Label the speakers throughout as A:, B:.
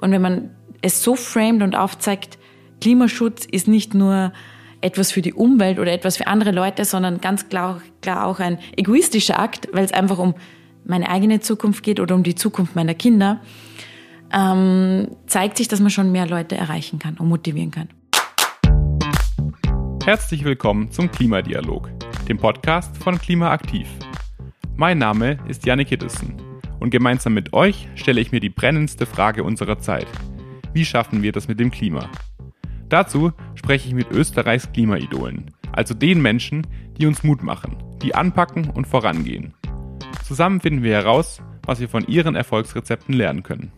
A: Und wenn man es so framed und aufzeigt, Klimaschutz ist nicht nur etwas für die Umwelt oder etwas für andere Leute, sondern ganz klar, klar auch ein egoistischer Akt, weil es einfach um meine eigene Zukunft geht oder um die Zukunft meiner Kinder, ähm, zeigt sich, dass man schon mehr Leute erreichen kann und motivieren kann.
B: Herzlich willkommen zum Klimadialog, dem Podcast von Klimaaktiv. Mein Name ist Jannik Hiddesen und gemeinsam mit euch stelle ich mir die brennendste Frage unserer Zeit. Wie schaffen wir das mit dem Klima? Dazu spreche ich mit Österreichs Klimaidolen, also den Menschen, die uns Mut machen, die anpacken und vorangehen. Zusammen finden wir heraus, was wir von ihren Erfolgsrezepten lernen können.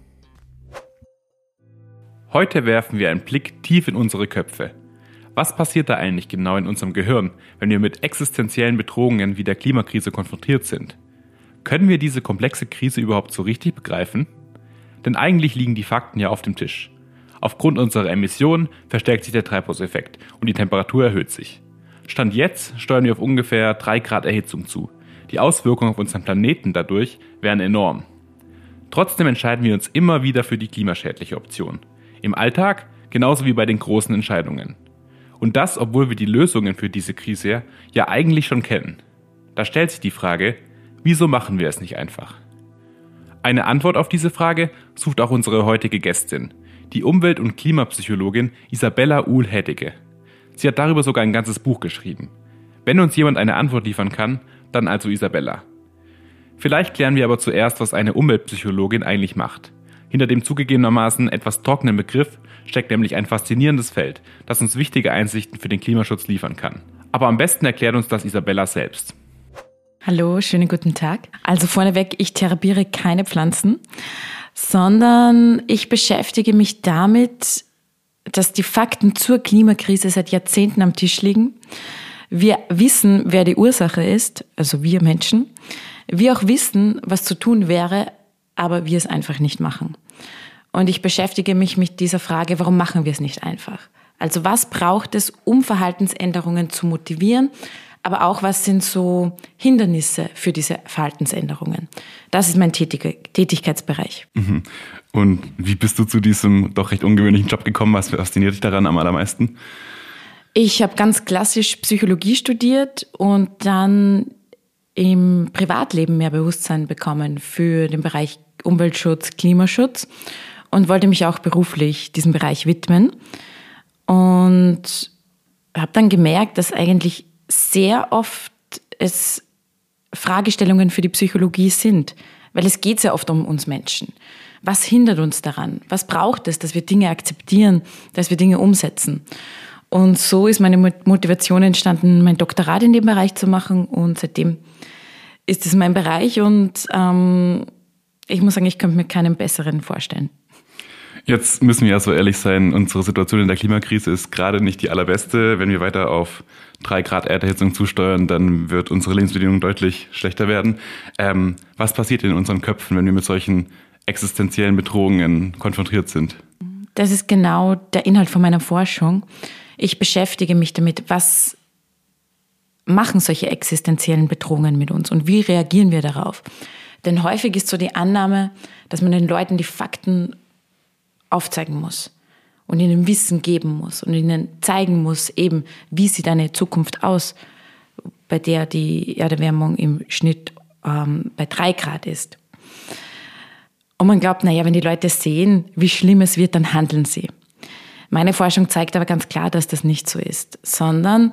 B: Heute werfen wir einen Blick tief in unsere Köpfe. Was passiert da eigentlich genau in unserem Gehirn, wenn wir mit existenziellen Bedrohungen wie der Klimakrise konfrontiert sind? Können wir diese komplexe Krise überhaupt so richtig begreifen? Denn eigentlich liegen die Fakten ja auf dem Tisch. Aufgrund unserer Emissionen verstärkt sich der Treibhauseffekt und die Temperatur erhöht sich. Stand jetzt steuern wir auf ungefähr 3 Grad Erhitzung zu. Die Auswirkungen auf unseren Planeten dadurch wären enorm. Trotzdem entscheiden wir uns immer wieder für die klimaschädliche Option. Im Alltag genauso wie bei den großen Entscheidungen. Und das, obwohl wir die Lösungen für diese Krise ja eigentlich schon kennen. Da stellt sich die Frage, wieso machen wir es nicht einfach? Eine Antwort auf diese Frage sucht auch unsere heutige Gästin, die Umwelt- und Klimapsychologin Isabella Uhl-Heddecke. Sie hat darüber sogar ein ganzes Buch geschrieben. Wenn uns jemand eine Antwort liefern kann, dann also Isabella. Vielleicht klären wir aber zuerst, was eine Umweltpsychologin eigentlich macht. Hinter dem zugegebenermaßen etwas trockenen Begriff steckt nämlich ein faszinierendes Feld, das uns wichtige Einsichten für den Klimaschutz liefern kann. Aber am besten erklärt uns das Isabella selbst.
A: Hallo, schönen guten Tag. Also vorneweg, ich therapiere keine Pflanzen sondern ich beschäftige mich damit, dass die Fakten zur Klimakrise seit Jahrzehnten am Tisch liegen. Wir wissen, wer die Ursache ist, also wir Menschen. Wir auch wissen, was zu tun wäre, aber wir es einfach nicht machen. Und ich beschäftige mich mit dieser Frage, warum machen wir es nicht einfach? Also was braucht es, um Verhaltensänderungen zu motivieren, aber auch was sind so Hindernisse für diese Verhaltensänderungen. Das ist mein Tätigkeitsbereich.
B: Mhm. Und wie bist du zu diesem doch recht ungewöhnlichen Job gekommen? Was fasziniert dich daran am allermeisten?
A: Ich habe ganz klassisch Psychologie studiert und dann im Privatleben mehr Bewusstsein bekommen für den Bereich Umweltschutz, Klimaschutz und wollte mich auch beruflich diesem Bereich widmen. Und habe dann gemerkt, dass eigentlich sehr oft es Fragestellungen für die Psychologie sind, weil es geht sehr oft um uns Menschen. Was hindert uns daran? Was braucht es, dass wir Dinge akzeptieren, dass wir Dinge umsetzen? Und so ist meine Motivation entstanden, mein Doktorat in dem Bereich zu machen. Und seitdem ist es mein Bereich und ähm, ich muss sagen, ich könnte mir keinen besseren vorstellen.
B: Jetzt müssen wir ja so ehrlich sein, unsere Situation in der Klimakrise ist gerade nicht die allerbeste. Wenn wir weiter auf drei Grad Erderhitzung zusteuern, dann wird unsere Lebensbedingungen deutlich schlechter werden. Ähm, was passiert in unseren Köpfen, wenn wir mit solchen existenziellen Bedrohungen konfrontiert sind?
A: Das ist genau der Inhalt von meiner Forschung. Ich beschäftige mich damit, was machen solche existenziellen Bedrohungen mit uns und wie reagieren wir darauf? Denn häufig ist so die Annahme, dass man den Leuten die Fakten aufzeigen muss und ihnen Wissen geben muss und ihnen zeigen muss, eben, wie sieht eine Zukunft aus, bei der die Erderwärmung im Schnitt ähm, bei drei Grad ist. Und man glaubt, naja, wenn die Leute sehen, wie schlimm es wird, dann handeln sie. Meine Forschung zeigt aber ganz klar, dass das nicht so ist, sondern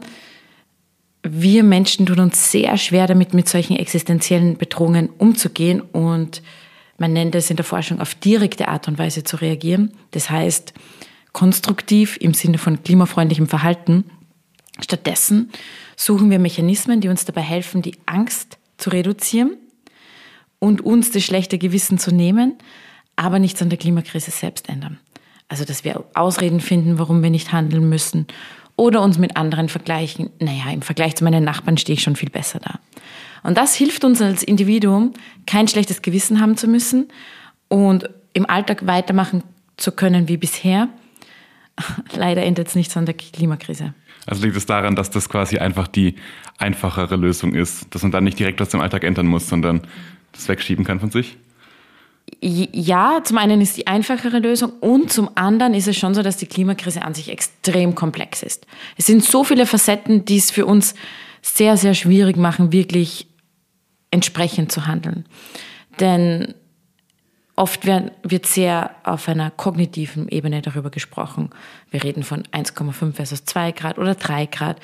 A: wir Menschen tun uns sehr schwer damit, mit solchen existenziellen Bedrohungen umzugehen und man nennt es in der Forschung auf direkte Art und Weise zu reagieren. Das heißt, konstruktiv im Sinne von klimafreundlichem Verhalten. Stattdessen suchen wir Mechanismen, die uns dabei helfen, die Angst zu reduzieren und uns das schlechte Gewissen zu nehmen, aber nichts an der Klimakrise selbst ändern. Also, dass wir Ausreden finden, warum wir nicht handeln müssen oder uns mit anderen vergleichen. Naja, im Vergleich zu meinen Nachbarn stehe ich schon viel besser da. Und das hilft uns als Individuum, kein schlechtes Gewissen haben zu müssen und im Alltag weitermachen zu können wie bisher. Leider endet es nicht so an der Klimakrise.
B: Also liegt es daran, dass das quasi einfach die einfachere Lösung ist, dass man dann nicht direkt aus dem Alltag ändern muss, sondern das wegschieben kann von sich?
A: ja, zum einen ist die einfachere Lösung und zum anderen ist es schon so, dass die Klimakrise an sich extrem komplex ist. Es sind so viele Facetten, die es für uns sehr, sehr schwierig machen, wirklich entsprechend zu handeln. Denn oft wird sehr auf einer kognitiven Ebene darüber gesprochen. Wir reden von 1,5 versus 2 Grad oder 3 Grad.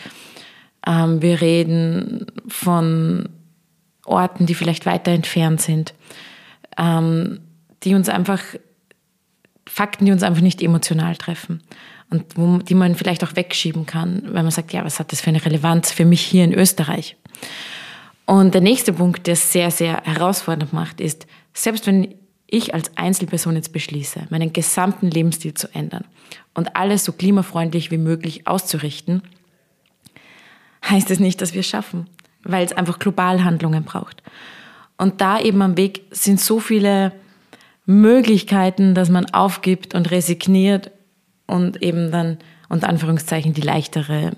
A: Ähm, wir reden von Orten, die vielleicht weiter entfernt sind, ähm, die uns einfach, Fakten, die uns einfach nicht emotional treffen und die man vielleicht auch wegschieben kann, wenn man sagt, ja, was hat das für eine Relevanz für mich hier in Österreich? Und der nächste Punkt, der es sehr, sehr herausfordernd macht, ist, selbst wenn ich als Einzelperson jetzt beschließe, meinen gesamten Lebensstil zu ändern und alles so klimafreundlich wie möglich auszurichten, heißt es nicht, dass wir es schaffen, weil es einfach global Handlungen braucht. Und da eben am Weg sind so viele Möglichkeiten, dass man aufgibt und resigniert und eben dann unter Anführungszeichen die leichtere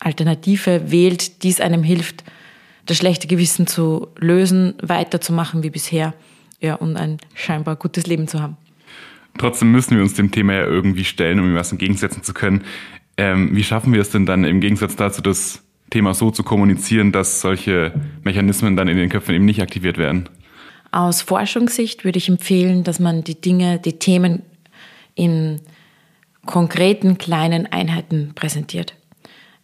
A: Alternative wählt, die es einem hilft, das schlechte Gewissen zu lösen, weiterzumachen wie bisher ja, und ein scheinbar gutes Leben zu haben.
B: Trotzdem müssen wir uns dem Thema ja irgendwie stellen, um ihm was entgegensetzen zu können. Ähm, wie schaffen wir es denn dann im Gegensatz dazu, das Thema so zu kommunizieren, dass solche Mechanismen dann in den Köpfen eben nicht aktiviert werden?
A: Aus Forschungssicht würde ich empfehlen, dass man die Dinge, die Themen in konkreten kleinen Einheiten präsentiert.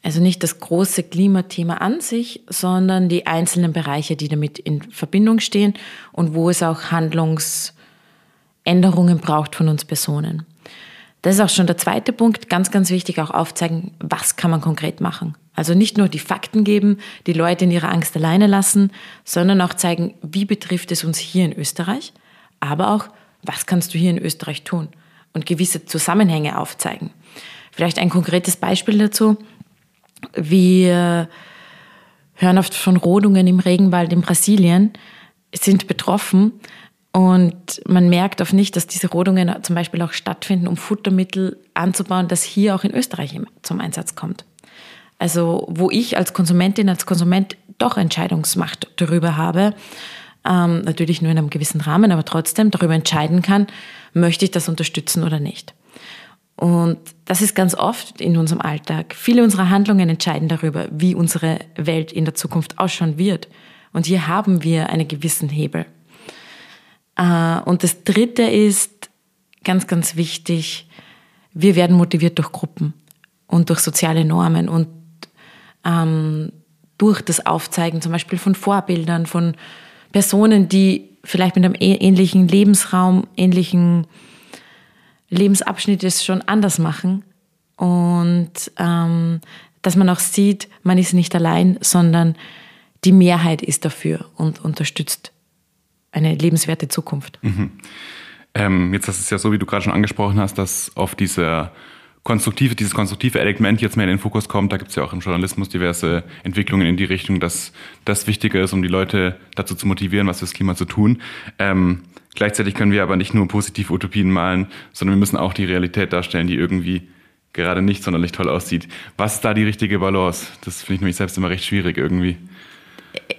A: Also nicht das große Klimathema an sich, sondern die einzelnen Bereiche, die damit in Verbindung stehen und wo es auch Handlungsänderungen braucht von uns Personen. Das ist auch schon der zweite Punkt, ganz, ganz wichtig, auch aufzeigen, was kann man konkret machen. Also nicht nur die Fakten geben, die Leute in ihrer Angst alleine lassen, sondern auch zeigen, wie betrifft es uns hier in Österreich, aber auch, was kannst du hier in Österreich tun und gewisse Zusammenhänge aufzeigen. Vielleicht ein konkretes Beispiel dazu. Wir hören oft von Rodungen im Regenwald in Brasilien, sind betroffen und man merkt oft nicht, dass diese Rodungen zum Beispiel auch stattfinden, um Futtermittel anzubauen, das hier auch in Österreich zum Einsatz kommt. Also wo ich als Konsumentin, als Konsument doch Entscheidungsmacht darüber habe, ähm, natürlich nur in einem gewissen Rahmen, aber trotzdem darüber entscheiden kann, möchte ich das unterstützen oder nicht. Und das ist ganz oft in unserem Alltag. Viele unserer Handlungen entscheiden darüber, wie unsere Welt in der Zukunft ausschauen wird. Und hier haben wir einen gewissen Hebel. Äh, und das Dritte ist ganz, ganz wichtig, wir werden motiviert durch Gruppen und durch soziale Normen und ähm, durch das Aufzeigen zum Beispiel von Vorbildern, von Personen, die vielleicht mit einem ähnlichen Lebensraum, ähnlichen Lebensabschnitt schon anders machen und ähm, dass man auch sieht, man ist nicht allein, sondern die Mehrheit ist dafür und unterstützt eine lebenswerte Zukunft. Mhm.
B: Ähm, jetzt ist es ja so, wie du gerade schon angesprochen hast, dass auf dieser konstruktive, dieses konstruktive Element jetzt mehr in den Fokus kommt. Da gibt es ja auch im Journalismus diverse Entwicklungen in die Richtung, dass das wichtiger ist, um die Leute dazu zu motivieren, was fürs Klima zu tun. Ähm, Gleichzeitig können wir aber nicht nur positive Utopien malen, sondern wir müssen auch die Realität darstellen, die irgendwie gerade nicht sonderlich toll aussieht. Was ist da die richtige Balance? Das finde ich nämlich selbst immer recht schwierig irgendwie.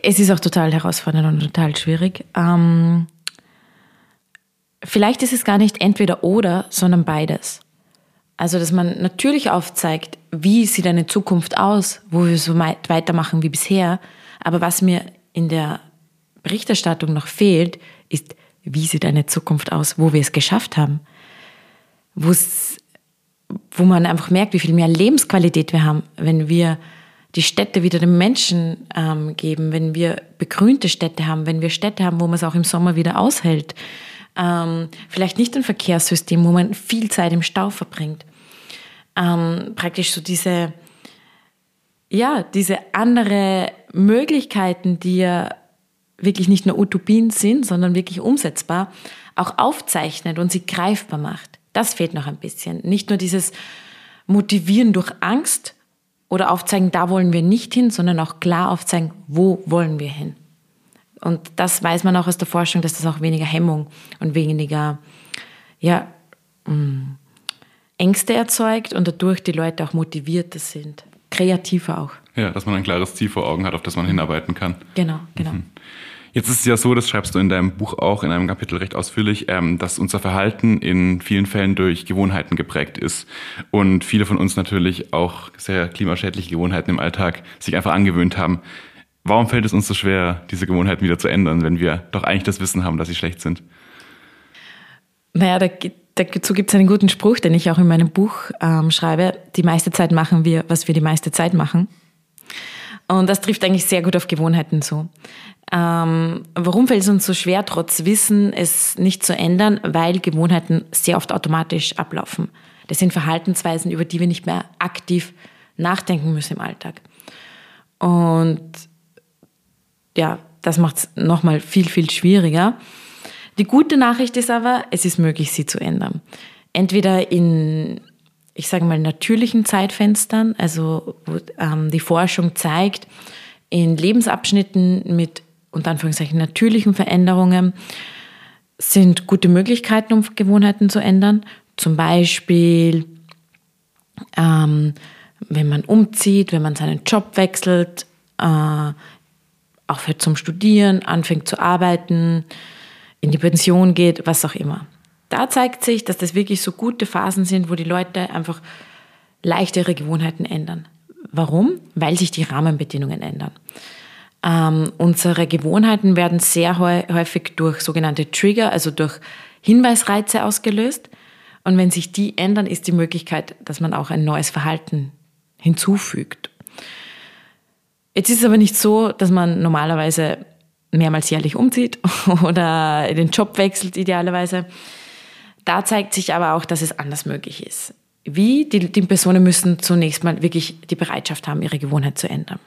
A: Es ist auch total herausfordernd und total schwierig. Ähm, vielleicht ist es gar nicht entweder oder, sondern beides. Also, dass man natürlich aufzeigt, wie sieht eine Zukunft aus, wo wir so weitermachen wie bisher. Aber was mir in der Berichterstattung noch fehlt, ist, wie sieht eine Zukunft aus, wo wir es geschafft haben, wo man einfach merkt, wie viel mehr Lebensqualität wir haben, wenn wir die Städte wieder den Menschen ähm, geben, wenn wir begrünte Städte haben, wenn wir Städte haben, wo man es auch im Sommer wieder aushält. Ähm, vielleicht nicht ein Verkehrssystem, wo man viel Zeit im Stau verbringt. Ähm, praktisch so diese, ja, diese andere Möglichkeiten, die ja wirklich nicht nur Utopien sind, sondern wirklich umsetzbar, auch aufzeichnet und sie greifbar macht. Das fehlt noch ein bisschen. Nicht nur dieses Motivieren durch Angst oder aufzeigen, da wollen wir nicht hin, sondern auch klar aufzeigen, wo wollen wir hin. Und das weiß man auch aus der Forschung, dass das auch weniger Hemmung und weniger ja, mm, Ängste erzeugt und dadurch die Leute auch motivierter sind, kreativer auch.
B: Ja, dass man ein klares Ziel vor Augen hat, auf das man hinarbeiten kann.
A: Genau, genau. Mhm.
B: Jetzt ist es ja so, das schreibst du in deinem Buch auch in einem Kapitel recht ausführlich, ähm, dass unser Verhalten in vielen Fällen durch Gewohnheiten geprägt ist und viele von uns natürlich auch sehr klimaschädliche Gewohnheiten im Alltag sich einfach angewöhnt haben. Warum fällt es uns so schwer, diese Gewohnheiten wieder zu ändern, wenn wir doch eigentlich das Wissen haben, dass sie schlecht sind?
A: Naja, da, dazu gibt es einen guten Spruch, den ich auch in meinem Buch ähm, schreibe. Die meiste Zeit machen wir, was wir die meiste Zeit machen. Und das trifft eigentlich sehr gut auf Gewohnheiten zu. Ähm, warum fällt es uns so schwer, trotz Wissen es nicht zu ändern? Weil Gewohnheiten sehr oft automatisch ablaufen. Das sind Verhaltensweisen, über die wir nicht mehr aktiv nachdenken müssen im Alltag. Und ja, das macht es nochmal viel, viel schwieriger. Die gute Nachricht ist aber, es ist möglich, sie zu ändern. Entweder in, ich sage mal, natürlichen Zeitfenstern, also wo ähm, die Forschung zeigt, in Lebensabschnitten mit unter Anführungszeichen natürlichen Veränderungen sind gute Möglichkeiten, um Gewohnheiten zu ändern. Zum Beispiel, ähm, wenn man umzieht, wenn man seinen Job wechselt, äh, aufhört zum Studieren, anfängt zu arbeiten, in die Pension geht, was auch immer. Da zeigt sich, dass das wirklich so gute Phasen sind, wo die Leute einfach leicht ihre Gewohnheiten ändern. Warum? Weil sich die Rahmenbedingungen ändern. Ähm, unsere Gewohnheiten werden sehr häufig durch sogenannte Trigger, also durch Hinweisreize ausgelöst. Und wenn sich die ändern, ist die Möglichkeit, dass man auch ein neues Verhalten hinzufügt. Jetzt ist es aber nicht so, dass man normalerweise mehrmals jährlich umzieht oder den Job wechselt idealerweise. Da zeigt sich aber auch, dass es anders möglich ist. Wie? Die, die Personen müssen zunächst mal wirklich die Bereitschaft haben, ihre Gewohnheit zu ändern.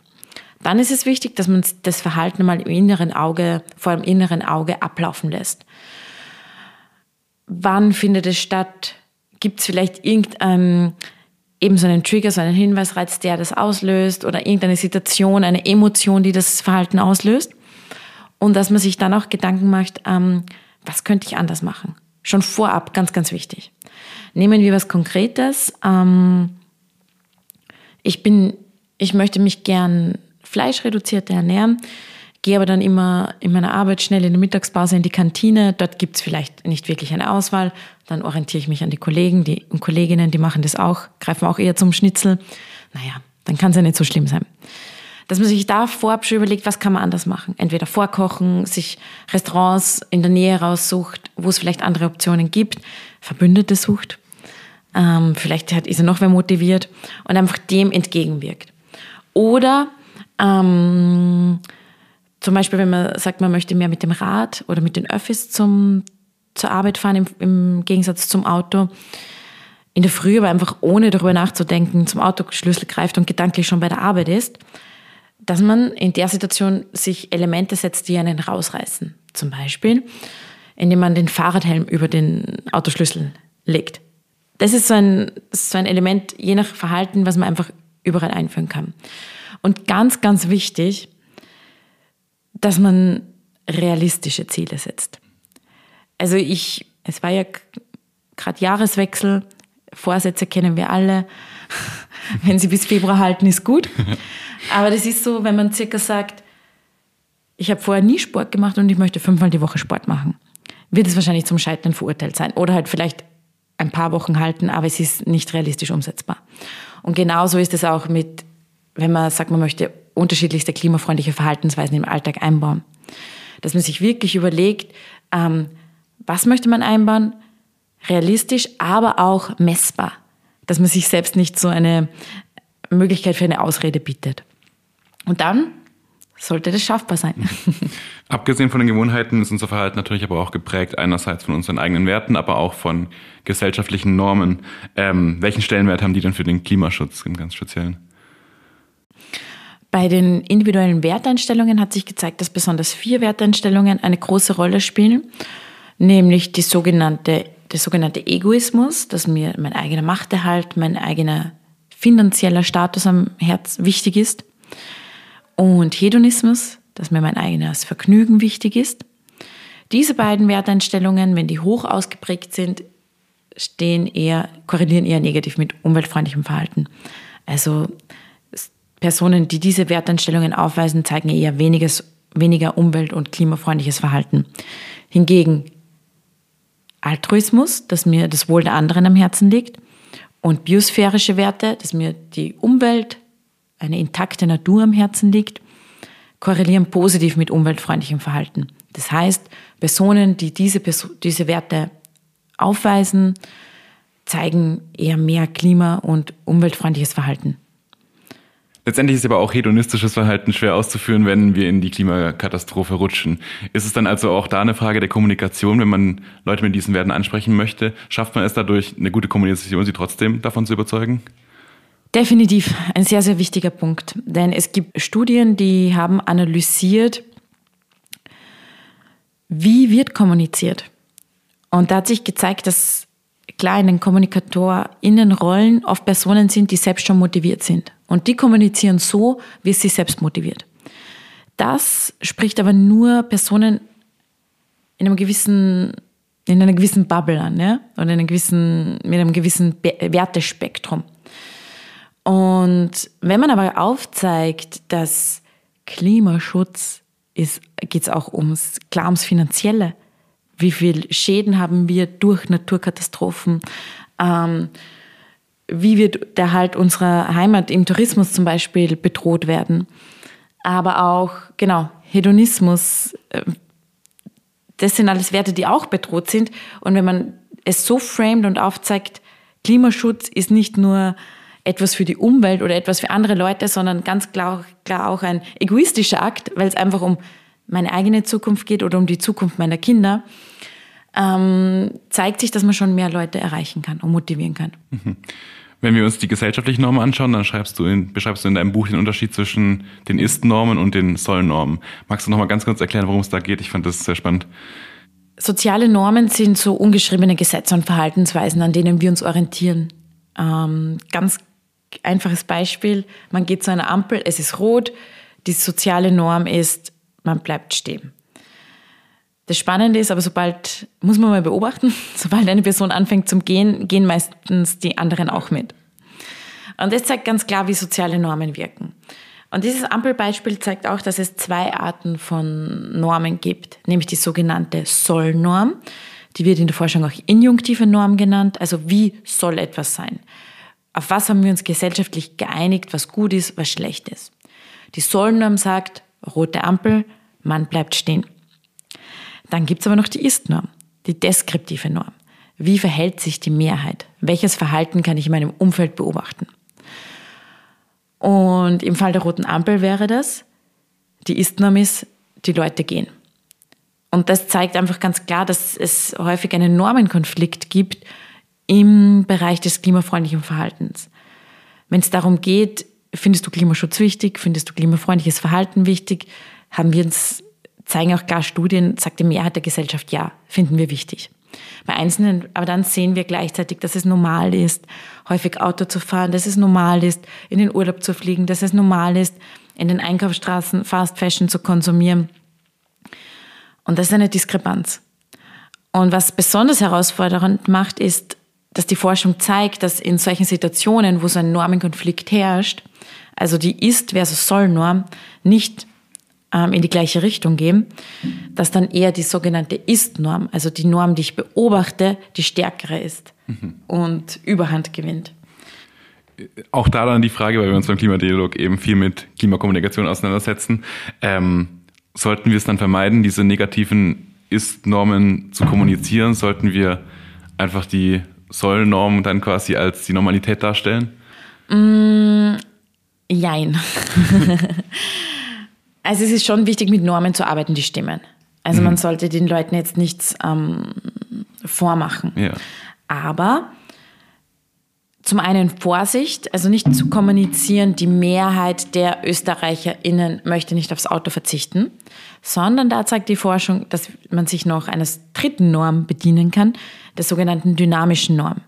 A: Dann ist es wichtig, dass man das Verhalten mal im inneren Auge, vor dem inneren Auge ablaufen lässt. Wann findet es statt? Gibt es vielleicht irgendein, eben so einen Trigger, so einen Hinweisreiz, der das auslöst oder irgendeine Situation, eine Emotion, die das Verhalten auslöst? Und dass man sich dann auch Gedanken macht, ähm, was könnte ich anders machen? Schon vorab, ganz, ganz wichtig. Nehmen wir was Konkretes. Ähm, ich bin, ich möchte mich gern fleischreduzierte ernähren, gehe aber dann immer in meiner Arbeit schnell in der Mittagspause in die Kantine. Dort gibt es vielleicht nicht wirklich eine Auswahl. Dann orientiere ich mich an die Kollegen die, und Kolleginnen, die machen das auch, greifen auch eher zum Schnitzel. Naja, dann kann es ja nicht so schlimm sein. Dass man sich da vorab schon überlegt, was kann man anders machen. Entweder vorkochen, sich Restaurants in der Nähe raussucht, wo es vielleicht andere Optionen gibt, Verbündete sucht. Ähm, vielleicht ist er noch wer motiviert und einfach dem entgegenwirkt. Oder ähm, zum Beispiel, wenn man sagt, man möchte mehr mit dem Rad oder mit den Öffis zum, zur Arbeit fahren, im, im Gegensatz zum Auto. In der Früh aber einfach ohne darüber nachzudenken zum Autoschlüssel greift und gedanklich schon bei der Arbeit ist, dass man in der Situation sich Elemente setzt, die einen rausreißen. Zum Beispiel, indem man den Fahrradhelm über den Autoschlüssel legt. Das ist so ein, so ein Element, je nach Verhalten, was man einfach überall einführen kann. Und ganz, ganz wichtig, dass man realistische Ziele setzt. Also ich, es war ja gerade Jahreswechsel, Vorsätze kennen wir alle. wenn sie bis Februar halten, ist gut. Aber das ist so, wenn man circa sagt, ich habe vorher nie Sport gemacht und ich möchte fünfmal die Woche Sport machen, wird es wahrscheinlich zum Scheitern verurteilt sein. Oder halt vielleicht ein paar Wochen halten, aber es ist nicht realistisch umsetzbar. Und genauso ist es auch mit wenn man sagt, man möchte unterschiedlichste klimafreundliche Verhaltensweisen im Alltag einbauen. Dass man sich wirklich überlegt, ähm, was möchte man einbauen, realistisch, aber auch messbar. Dass man sich selbst nicht so eine Möglichkeit für eine Ausrede bietet. Und dann sollte das schaffbar sein.
B: Abgesehen von den Gewohnheiten ist unser Verhalten natürlich aber auch geprägt einerseits von unseren eigenen Werten, aber auch von gesellschaftlichen Normen. Ähm, welchen Stellenwert haben die denn für den Klimaschutz im ganz Speziellen?
A: Bei den individuellen Werteinstellungen hat sich gezeigt, dass besonders vier Werteinstellungen eine große Rolle spielen, nämlich die sogenannte, der sogenannte Egoismus, dass mir mein eigener Machterhalt, mein eigener finanzieller Status am Herz wichtig ist, und Hedonismus, dass mir mein eigenes Vergnügen wichtig ist. Diese beiden Werteinstellungen, wenn die hoch ausgeprägt sind, stehen eher, korrelieren eher negativ mit umweltfreundlichem Verhalten. Also Personen, die diese Werteinstellungen aufweisen, zeigen eher weniges weniger umwelt- und klimafreundliches Verhalten. Hingegen Altruismus, dass mir das Wohl der anderen am Herzen liegt, und biosphärische Werte, dass mir die Umwelt, eine intakte Natur am Herzen liegt, korrelieren positiv mit umweltfreundlichem Verhalten. Das heißt, Personen, die diese, diese Werte aufweisen, zeigen eher mehr klima- und umweltfreundliches Verhalten.
B: Letztendlich ist aber auch hedonistisches Verhalten schwer auszuführen, wenn wir in die Klimakatastrophe rutschen. Ist es dann also auch da eine Frage der Kommunikation, wenn man Leute mit diesen Werten ansprechen möchte? Schafft man es dadurch, eine gute Kommunikation, sie trotzdem davon zu überzeugen?
A: Definitiv ein sehr, sehr wichtiger Punkt. Denn es gibt Studien, die haben analysiert, wie wird kommuniziert. Und da hat sich gezeigt, dass klar in den KommunikatorInnenrollen oft Personen sind, die selbst schon motiviert sind. Und die kommunizieren so, wie es sie selbst motiviert. Das spricht aber nur Personen in einem gewissen, in einer gewissen Bubble an, ja? Oder in einem gewissen, mit einem gewissen Wertespektrum. Und wenn man aber aufzeigt, dass Klimaschutz ist, geht es auch ums, klar ums Finanzielle. Wie viel Schäden haben wir durch Naturkatastrophen? Ähm, wie wird der Halt unserer Heimat im Tourismus zum Beispiel bedroht werden? Aber auch, genau, Hedonismus, äh, das sind alles Werte, die auch bedroht sind. Und wenn man es so framed und aufzeigt, Klimaschutz ist nicht nur etwas für die Umwelt oder etwas für andere Leute, sondern ganz klar, klar auch ein egoistischer Akt, weil es einfach um meine eigene Zukunft geht oder um die Zukunft meiner Kinder, ähm, zeigt sich, dass man schon mehr Leute erreichen kann und motivieren kann.
B: Mhm. Wenn wir uns die gesellschaftlichen Normen anschauen, dann du in, beschreibst du in deinem Buch den Unterschied zwischen den Ist-Normen und den Soll-Normen. Magst du noch mal ganz kurz erklären, worum es da geht? Ich fand das sehr spannend.
A: Soziale Normen sind so ungeschriebene Gesetze und Verhaltensweisen, an denen wir uns orientieren. Ähm, ganz einfaches Beispiel, man geht zu einer Ampel, es ist rot, die soziale Norm ist, man bleibt stehen. Das Spannende ist aber, sobald, muss man mal beobachten, sobald eine Person anfängt zum Gehen, gehen meistens die anderen auch mit. Und das zeigt ganz klar, wie soziale Normen wirken. Und dieses Ampelbeispiel zeigt auch, dass es zwei Arten von Normen gibt, nämlich die sogenannte Soll-Norm, die wird in der Forschung auch injunktive Norm genannt, also wie soll etwas sein auf was haben wir uns gesellschaftlich geeinigt, was gut ist, was schlecht ist. Die Sollnorm sagt, rote Ampel, man bleibt stehen. Dann gibt's aber noch die Ist-Norm, die deskriptive Norm. Wie verhält sich die Mehrheit? Welches Verhalten kann ich in meinem Umfeld beobachten? Und im Fall der roten Ampel wäre das, die Ist-Norm ist, die Leute gehen. Und das zeigt einfach ganz klar, dass es häufig einen Normenkonflikt gibt im Bereich des klimafreundlichen Verhaltens. Wenn es darum geht, findest du Klimaschutz wichtig, findest du klimafreundliches Verhalten wichtig, haben wir uns, zeigen auch gar Studien, sagt die Mehrheit der Gesellschaft, ja, finden wir wichtig. Bei Einzelnen, aber dann sehen wir gleichzeitig, dass es normal ist, häufig Auto zu fahren, dass es normal ist, in den Urlaub zu fliegen, dass es normal ist, in den Einkaufsstraßen Fast Fashion zu konsumieren. Und das ist eine Diskrepanz. Und was besonders herausfordernd macht, ist, dass die Forschung zeigt, dass in solchen Situationen, wo so ein Normenkonflikt herrscht, also die Ist- versus Soll-Norm nicht ähm, in die gleiche Richtung gehen, dass dann eher die sogenannte Ist-Norm, also die Norm, die ich beobachte, die stärkere ist mhm. und Überhand gewinnt.
B: Auch da dann die Frage, weil wir uns beim Klimadialog eben viel mit Klimakommunikation auseinandersetzen, ähm, sollten wir es dann vermeiden, diese negativen Ist-Normen zu kommunizieren? Sollten wir einfach die soll Normen dann quasi als die Normalität darstellen?
A: Mm, jein. also es ist schon wichtig, mit Normen zu arbeiten, die stimmen. Also mhm. man sollte den Leuten jetzt nichts ähm, vormachen. Ja. Aber zum einen Vorsicht, also nicht zu kommunizieren, die Mehrheit der ÖsterreicherInnen möchte nicht aufs Auto verzichten, sondern da zeigt die Forschung, dass man sich noch eines dritten Norm bedienen kann, der sogenannten dynamischen Norm.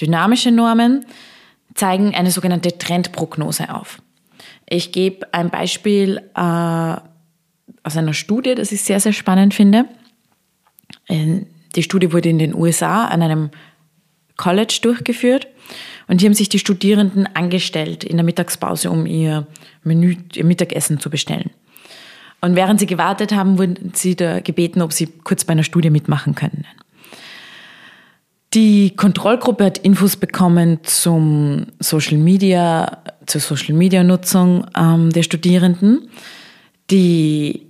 A: Dynamische Normen zeigen eine sogenannte Trendprognose auf. Ich gebe ein Beispiel äh, aus einer Studie, das ich sehr, sehr spannend finde. Äh, die Studie wurde in den USA an einem College durchgeführt und hier haben sich die Studierenden angestellt in der Mittagspause, um ihr Menü, ihr Mittagessen zu bestellen. Und während sie gewartet haben, wurden sie da gebeten, ob sie kurz bei einer Studie mitmachen können. Die Kontrollgruppe hat Infos bekommen zum Social Media, zur Social Media Nutzung ähm, der Studierenden. Die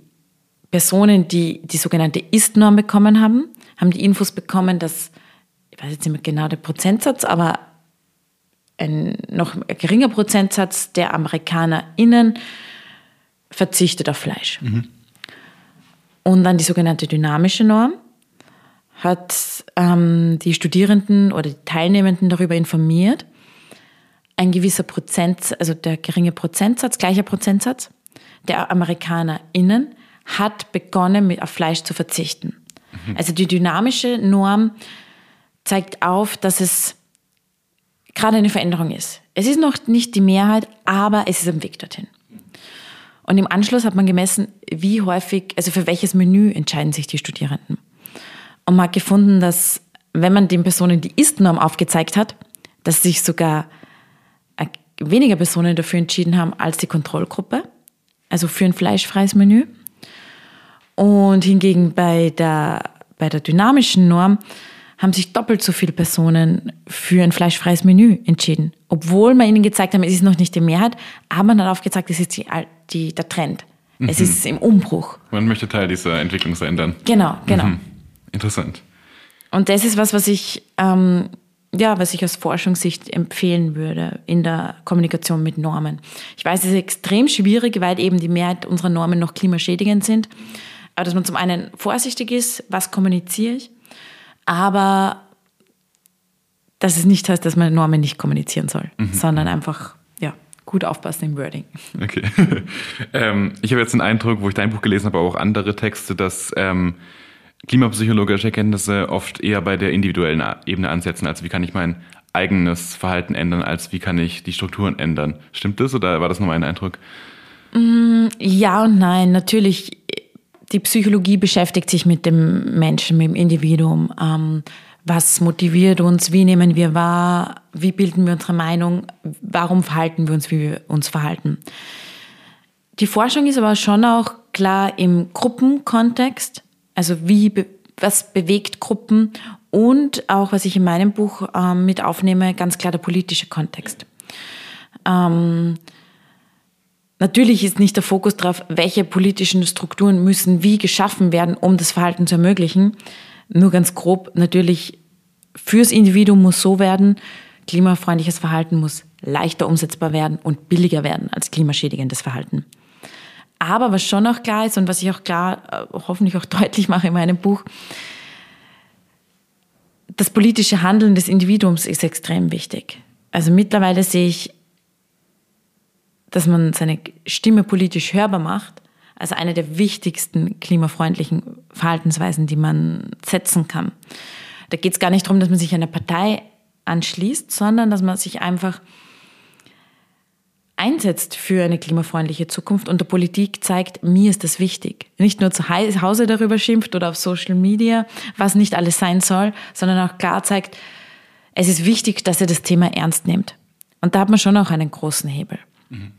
A: Personen, die die sogenannte Ist-Norm bekommen haben, haben die Infos bekommen, dass, ich weiß jetzt nicht mehr genau der Prozentsatz, aber ein noch geringer Prozentsatz der AmerikanerInnen verzichtet auf Fleisch. Mhm. Und dann die sogenannte dynamische Norm hat ähm, die Studierenden oder die Teilnehmenden darüber informiert, ein gewisser Prozentsatz, also der geringe Prozentsatz, gleicher Prozentsatz der AmerikanerInnen hat begonnen, mit auf Fleisch zu verzichten. Mhm. Also die dynamische Norm zeigt auf, dass es gerade eine Veränderung ist. Es ist noch nicht die Mehrheit, aber es ist am Weg dorthin. Und im Anschluss hat man gemessen, wie häufig, also für welches Menü entscheiden sich die Studierenden. Und man hat gefunden, dass wenn man den Personen die Ist-Norm aufgezeigt hat, dass sich sogar äh, weniger Personen dafür entschieden haben als die Kontrollgruppe, also für ein fleischfreies Menü. Und hingegen bei der, bei der dynamischen Norm haben sich doppelt so viele Personen für ein fleischfreies Menü entschieden. Obwohl man ihnen gezeigt hat, es ist noch nicht die Mehrheit, aber man hat aufgezeigt, es ist die, die, der Trend. Mhm. Es ist im Umbruch.
B: Man möchte Teil dieser Entwicklung ändern.
A: Genau, genau. Mhm.
B: Interessant.
A: Und das ist was, was ich, ähm, ja, was ich aus Forschungssicht empfehlen würde in der Kommunikation mit Normen. Ich weiß, es ist extrem schwierig, weil eben die Mehrheit unserer Normen noch klimaschädigend sind. Aber dass man zum einen vorsichtig ist, was kommuniziere ich, aber dass es nicht heißt, dass man Normen nicht kommunizieren soll, mhm. sondern einfach ja, gut aufpassen im Wording.
B: Okay. ähm, ich habe jetzt den Eindruck, wo ich dein Buch gelesen habe, aber auch andere Texte, dass ähm, klimapsychologische Erkenntnisse oft eher bei der individuellen Ebene ansetzen, als wie kann ich mein eigenes Verhalten ändern, als wie kann ich die Strukturen ändern. Stimmt das oder war das nur mein Eindruck?
A: Mm, ja und nein. Natürlich die Psychologie beschäftigt sich mit dem Menschen, mit dem Individuum. Ähm, was motiviert uns? Wie nehmen wir wahr? Wie bilden wir unsere Meinung? Warum verhalten wir uns, wie wir uns verhalten? Die Forschung ist aber schon auch klar im Gruppenkontext. Also wie, was bewegt Gruppen? Und auch, was ich in meinem Buch ähm, mit aufnehme, ganz klar der politische Kontext. Ähm, Natürlich ist nicht der Fokus darauf, welche politischen Strukturen müssen wie geschaffen werden, um das Verhalten zu ermöglichen. Nur ganz grob, natürlich fürs Individuum muss so werden, klimafreundliches Verhalten muss leichter umsetzbar werden und billiger werden als klimaschädigendes Verhalten. Aber was schon auch klar ist und was ich auch klar, äh, hoffentlich auch deutlich mache in meinem Buch, das politische Handeln des Individuums ist extrem wichtig. Also mittlerweile sehe ich dass man seine Stimme politisch hörbar macht, also eine der wichtigsten klimafreundlichen Verhaltensweisen, die man setzen kann. Da geht es gar nicht darum, dass man sich einer Partei anschließt, sondern dass man sich einfach einsetzt für eine klimafreundliche Zukunft und der Politik zeigt, mir ist das wichtig. Nicht nur zu Hause darüber schimpft oder auf Social Media, was nicht alles sein soll, sondern auch klar zeigt, es ist wichtig, dass ihr das Thema ernst nehmt. Und da hat man schon auch einen großen Hebel. Mhm.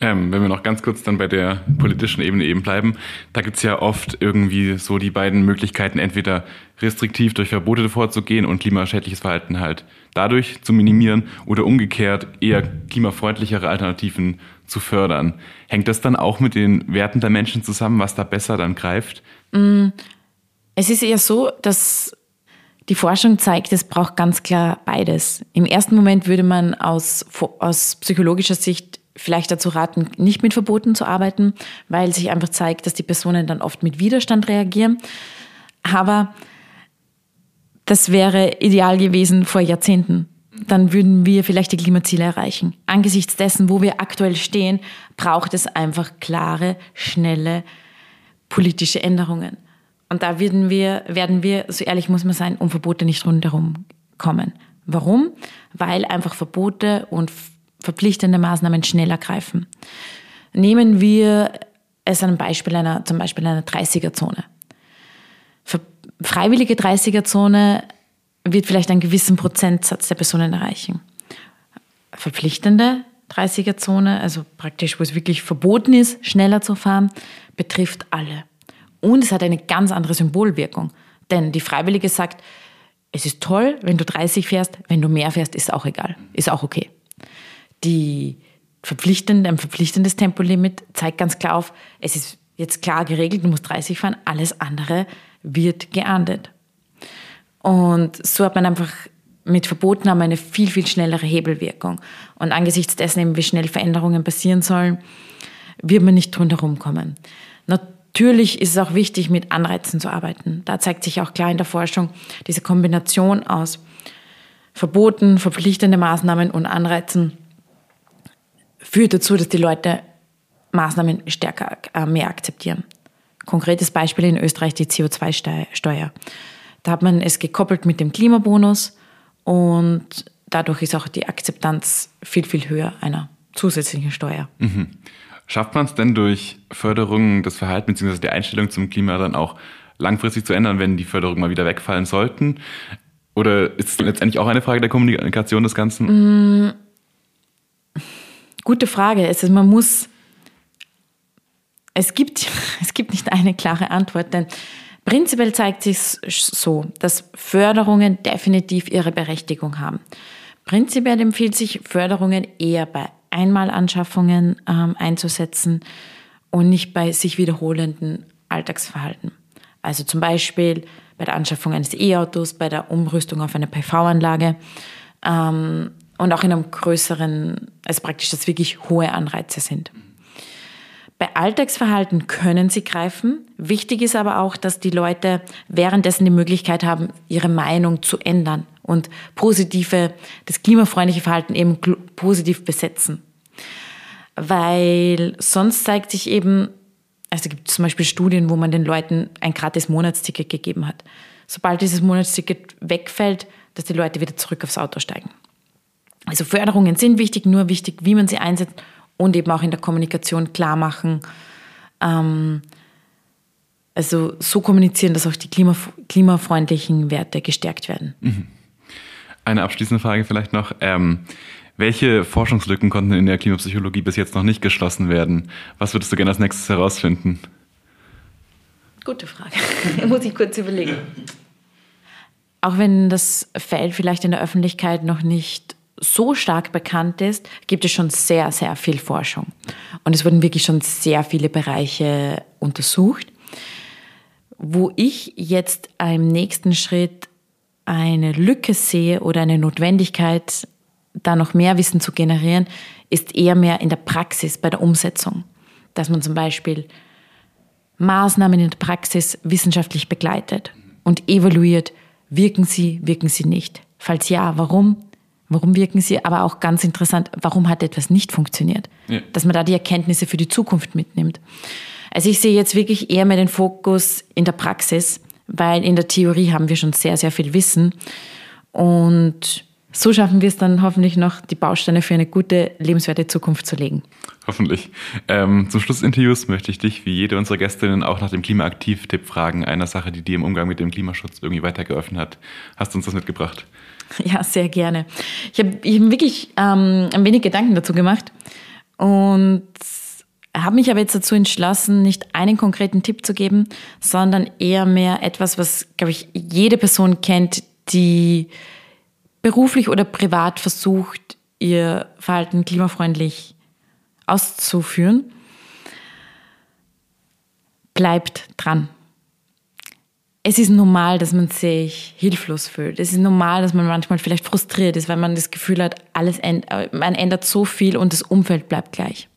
B: Ähm, wenn wir noch ganz kurz dann bei der politischen Ebene eben bleiben, da gibt's ja oft irgendwie so die beiden Möglichkeiten, entweder restriktiv durch Verbote vorzugehen und klimaschädliches Verhalten halt dadurch zu minimieren oder umgekehrt eher klimafreundlichere Alternativen zu fördern. Hängt das dann auch mit den Werten der Menschen zusammen, was da besser dann greift?
A: Mm, es ist eher so, dass die Forschung zeigt, es braucht ganz klar beides. Im ersten Moment würde man aus, aus psychologischer Sicht vielleicht dazu raten, nicht mit Verboten zu arbeiten, weil sich einfach zeigt, dass die Personen dann oft mit Widerstand reagieren. Aber das wäre ideal gewesen vor Jahrzehnten. Dann würden wir vielleicht die Klimaziele erreichen. Angesichts dessen, wo wir aktuell stehen, braucht es einfach klare, schnelle politische Änderungen. Und da werden wir, werden wir, so ehrlich muss man sein, um Verbote nicht rundherum kommen. Warum? Weil einfach Verbote und verpflichtende Maßnahmen schneller greifen. Nehmen wir es an Beispiel einer, zum Beispiel einer 30er-Zone. Freiwillige 30er-Zone wird vielleicht einen gewissen Prozentsatz der Personen erreichen. Verpflichtende 30er-Zone, also praktisch, wo es wirklich verboten ist, schneller zu fahren, betrifft alle. Und es hat eine ganz andere Symbolwirkung. Denn die Freiwillige sagt, es ist toll, wenn du 30 fährst, wenn du mehr fährst, ist auch egal, ist auch okay. Die verpflichtende, ein verpflichtendes Tempolimit zeigt ganz klar auf, es ist jetzt klar geregelt, du musst 30 fahren, alles andere wird geahndet. Und so hat man einfach mit Verboten haben eine viel, viel schnellere Hebelwirkung. Und angesichts dessen, eben, wie schnell Veränderungen passieren sollen, wird man nicht drumherum kommen. Natürlich ist es auch wichtig, mit Anreizen zu arbeiten. Da zeigt sich auch klar in der Forschung diese Kombination aus Verboten, verpflichtende Maßnahmen und Anreizen führt dazu, dass die Leute Maßnahmen stärker äh, mehr akzeptieren. Konkretes Beispiel in Österreich die CO2-Steuer. Da hat man es gekoppelt mit dem Klimabonus und dadurch ist auch die Akzeptanz viel, viel höher einer zusätzlichen Steuer.
B: Mhm. Schafft man es denn durch Förderung das Verhalten bzw. die Einstellung zum Klima dann auch langfristig zu ändern, wenn die Förderungen mal wieder wegfallen sollten? Oder ist es letztendlich auch eine Frage der Kommunikation des Ganzen?
A: Mm, gute Frage. Es ist, man muss, es gibt, es gibt nicht eine klare Antwort, denn prinzipiell zeigt sich so, dass Förderungen definitiv ihre Berechtigung haben. Prinzipiell empfiehlt sich Förderungen eher bei Einmalanschaffungen ähm, einzusetzen und nicht bei sich wiederholenden Alltagsverhalten. Also zum Beispiel bei der Anschaffung eines E-Autos, bei der Umrüstung auf eine PV-Anlage ähm, und auch in einem größeren, also praktisch, dass wirklich hohe Anreize sind. Bei Alltagsverhalten können sie greifen. Wichtig ist aber auch, dass die Leute währenddessen die Möglichkeit haben, ihre Meinung zu ändern und positive, das klimafreundliche Verhalten eben positiv besetzen. Weil sonst zeigt sich eben, also es gibt zum Beispiel Studien, wo man den Leuten ein gratis Monatsticket gegeben hat. Sobald dieses Monatsticket wegfällt, dass die Leute wieder zurück aufs Auto steigen. Also Förderungen sind wichtig, nur wichtig, wie man sie einsetzt und eben auch in der Kommunikation klar machen. Ähm, also so kommunizieren, dass auch die klimafreundlichen Werte gestärkt werden. Mhm.
B: Eine abschließende Frage vielleicht noch. Ähm, welche Forschungslücken konnten in der Klimapsychologie bis jetzt noch nicht geschlossen werden? Was würdest du gerne als nächstes herausfinden?
A: Gute Frage. Muss ich kurz überlegen. Auch wenn das Feld vielleicht in der Öffentlichkeit noch nicht so stark bekannt ist, gibt es schon sehr, sehr viel Forschung. Und es wurden wirklich schon sehr viele Bereiche untersucht. Wo ich jetzt im nächsten Schritt eine Lücke sehe oder eine Notwendigkeit, da noch mehr Wissen zu generieren, ist eher mehr in der Praxis, bei der Umsetzung. Dass man zum Beispiel Maßnahmen in der Praxis wissenschaftlich begleitet und evaluiert, wirken sie, wirken sie nicht. Falls ja, warum? Warum wirken sie? Aber auch ganz interessant, warum hat etwas nicht funktioniert? Ja. Dass man da die Erkenntnisse für die Zukunft mitnimmt. Also ich sehe jetzt wirklich eher mehr den Fokus in der Praxis, weil in der Theorie haben wir schon sehr, sehr viel Wissen. Und so schaffen wir es dann hoffentlich noch, die Bausteine für eine gute, lebenswerte Zukunft zu legen.
B: Hoffentlich. Ähm, zum Schluss des Interviews möchte ich dich, wie jede unserer Gästinnen, auch nach dem Klimaaktiv-Tipp fragen. Einer Sache, die dir im Umgang mit dem Klimaschutz irgendwie weitergeöffnet hat. Hast du uns das mitgebracht?
A: Ja, sehr gerne. Ich habe ich hab wirklich ähm, ein wenig Gedanken dazu gemacht und habe mich aber jetzt dazu entschlossen, nicht einen konkreten Tipp zu geben, sondern eher mehr etwas, was, glaube ich, jede Person kennt, die beruflich oder privat versucht, ihr Verhalten klimafreundlich auszuführen. Bleibt dran es ist normal, dass man sich hilflos fühlt. Es ist normal, dass man manchmal vielleicht frustriert ist, weil man das Gefühl hat, alles ändert, man ändert so viel und das Umfeld bleibt gleich.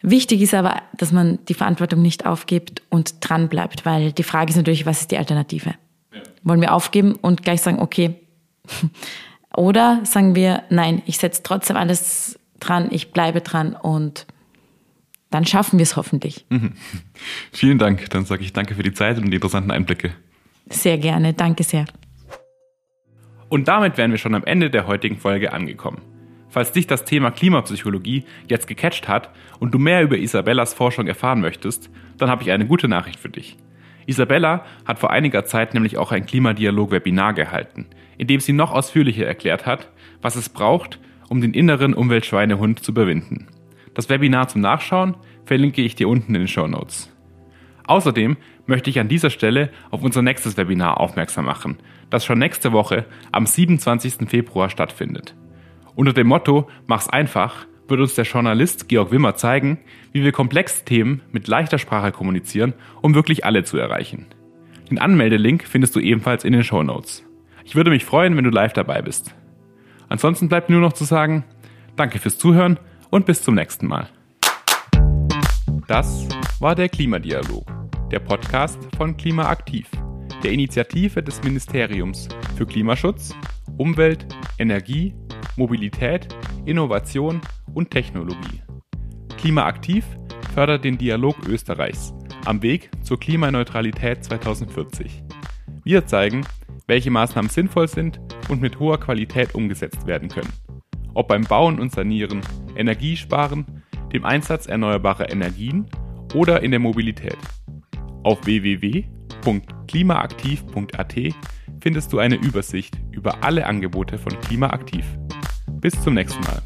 A: Wichtig ist aber, dass man die Verantwortung nicht aufgibt und dran bleibt, weil die Frage ist natürlich, was ist die Alternative? Ja. Wollen wir aufgeben und gleich sagen, okay, oder sagen wir, nein, ich setze trotzdem alles dran, ich bleibe dran und dann schaffen wir es hoffentlich. Mhm.
B: Vielen Dank. Dann sage ich danke für die Zeit und die interessanten Einblicke.
A: Sehr gerne. Danke sehr.
B: Und damit wären wir schon am Ende der heutigen Folge angekommen. Falls dich das Thema Klimapsychologie jetzt gecatcht hat und du mehr über Isabellas Forschung erfahren möchtest, dann habe ich eine gute Nachricht für dich. Isabella hat vor einiger Zeit nämlich auch ein Klimadialog-Webinar gehalten, in dem sie noch ausführlicher erklärt hat, was es braucht, um den inneren Umweltschweinehund zu überwinden. Das Webinar zum Nachschauen verlinke ich dir unten in den Show Notes. Außerdem möchte ich an dieser Stelle auf unser nächstes Webinar aufmerksam machen, das schon nächste Woche am 27. Februar stattfindet. Unter dem Motto Mach's einfach wird uns der Journalist Georg Wimmer zeigen, wie wir komplexe Themen mit leichter Sprache kommunizieren, um wirklich alle zu erreichen. Den Anmeldelink findest du ebenfalls in den Show Notes. Ich würde mich freuen, wenn du live dabei bist. Ansonsten bleibt nur noch zu sagen, danke fürs Zuhören und bis zum nächsten Mal. Das war der Klimadialog, der Podcast von Klimaaktiv, der Initiative des Ministeriums für Klimaschutz, Umwelt, Energie, Mobilität, Innovation und Technologie. Klimaaktiv fördert den Dialog Österreichs am Weg zur Klimaneutralität 2040. Wir zeigen, welche Maßnahmen sinnvoll sind und mit hoher Qualität umgesetzt werden können. Ob beim Bauen und Sanieren, Energiesparen, dem Einsatz erneuerbarer Energien oder in der Mobilität. Auf www.klimaaktiv.at findest du eine Übersicht über alle Angebote von Klimaaktiv. Bis zum nächsten Mal.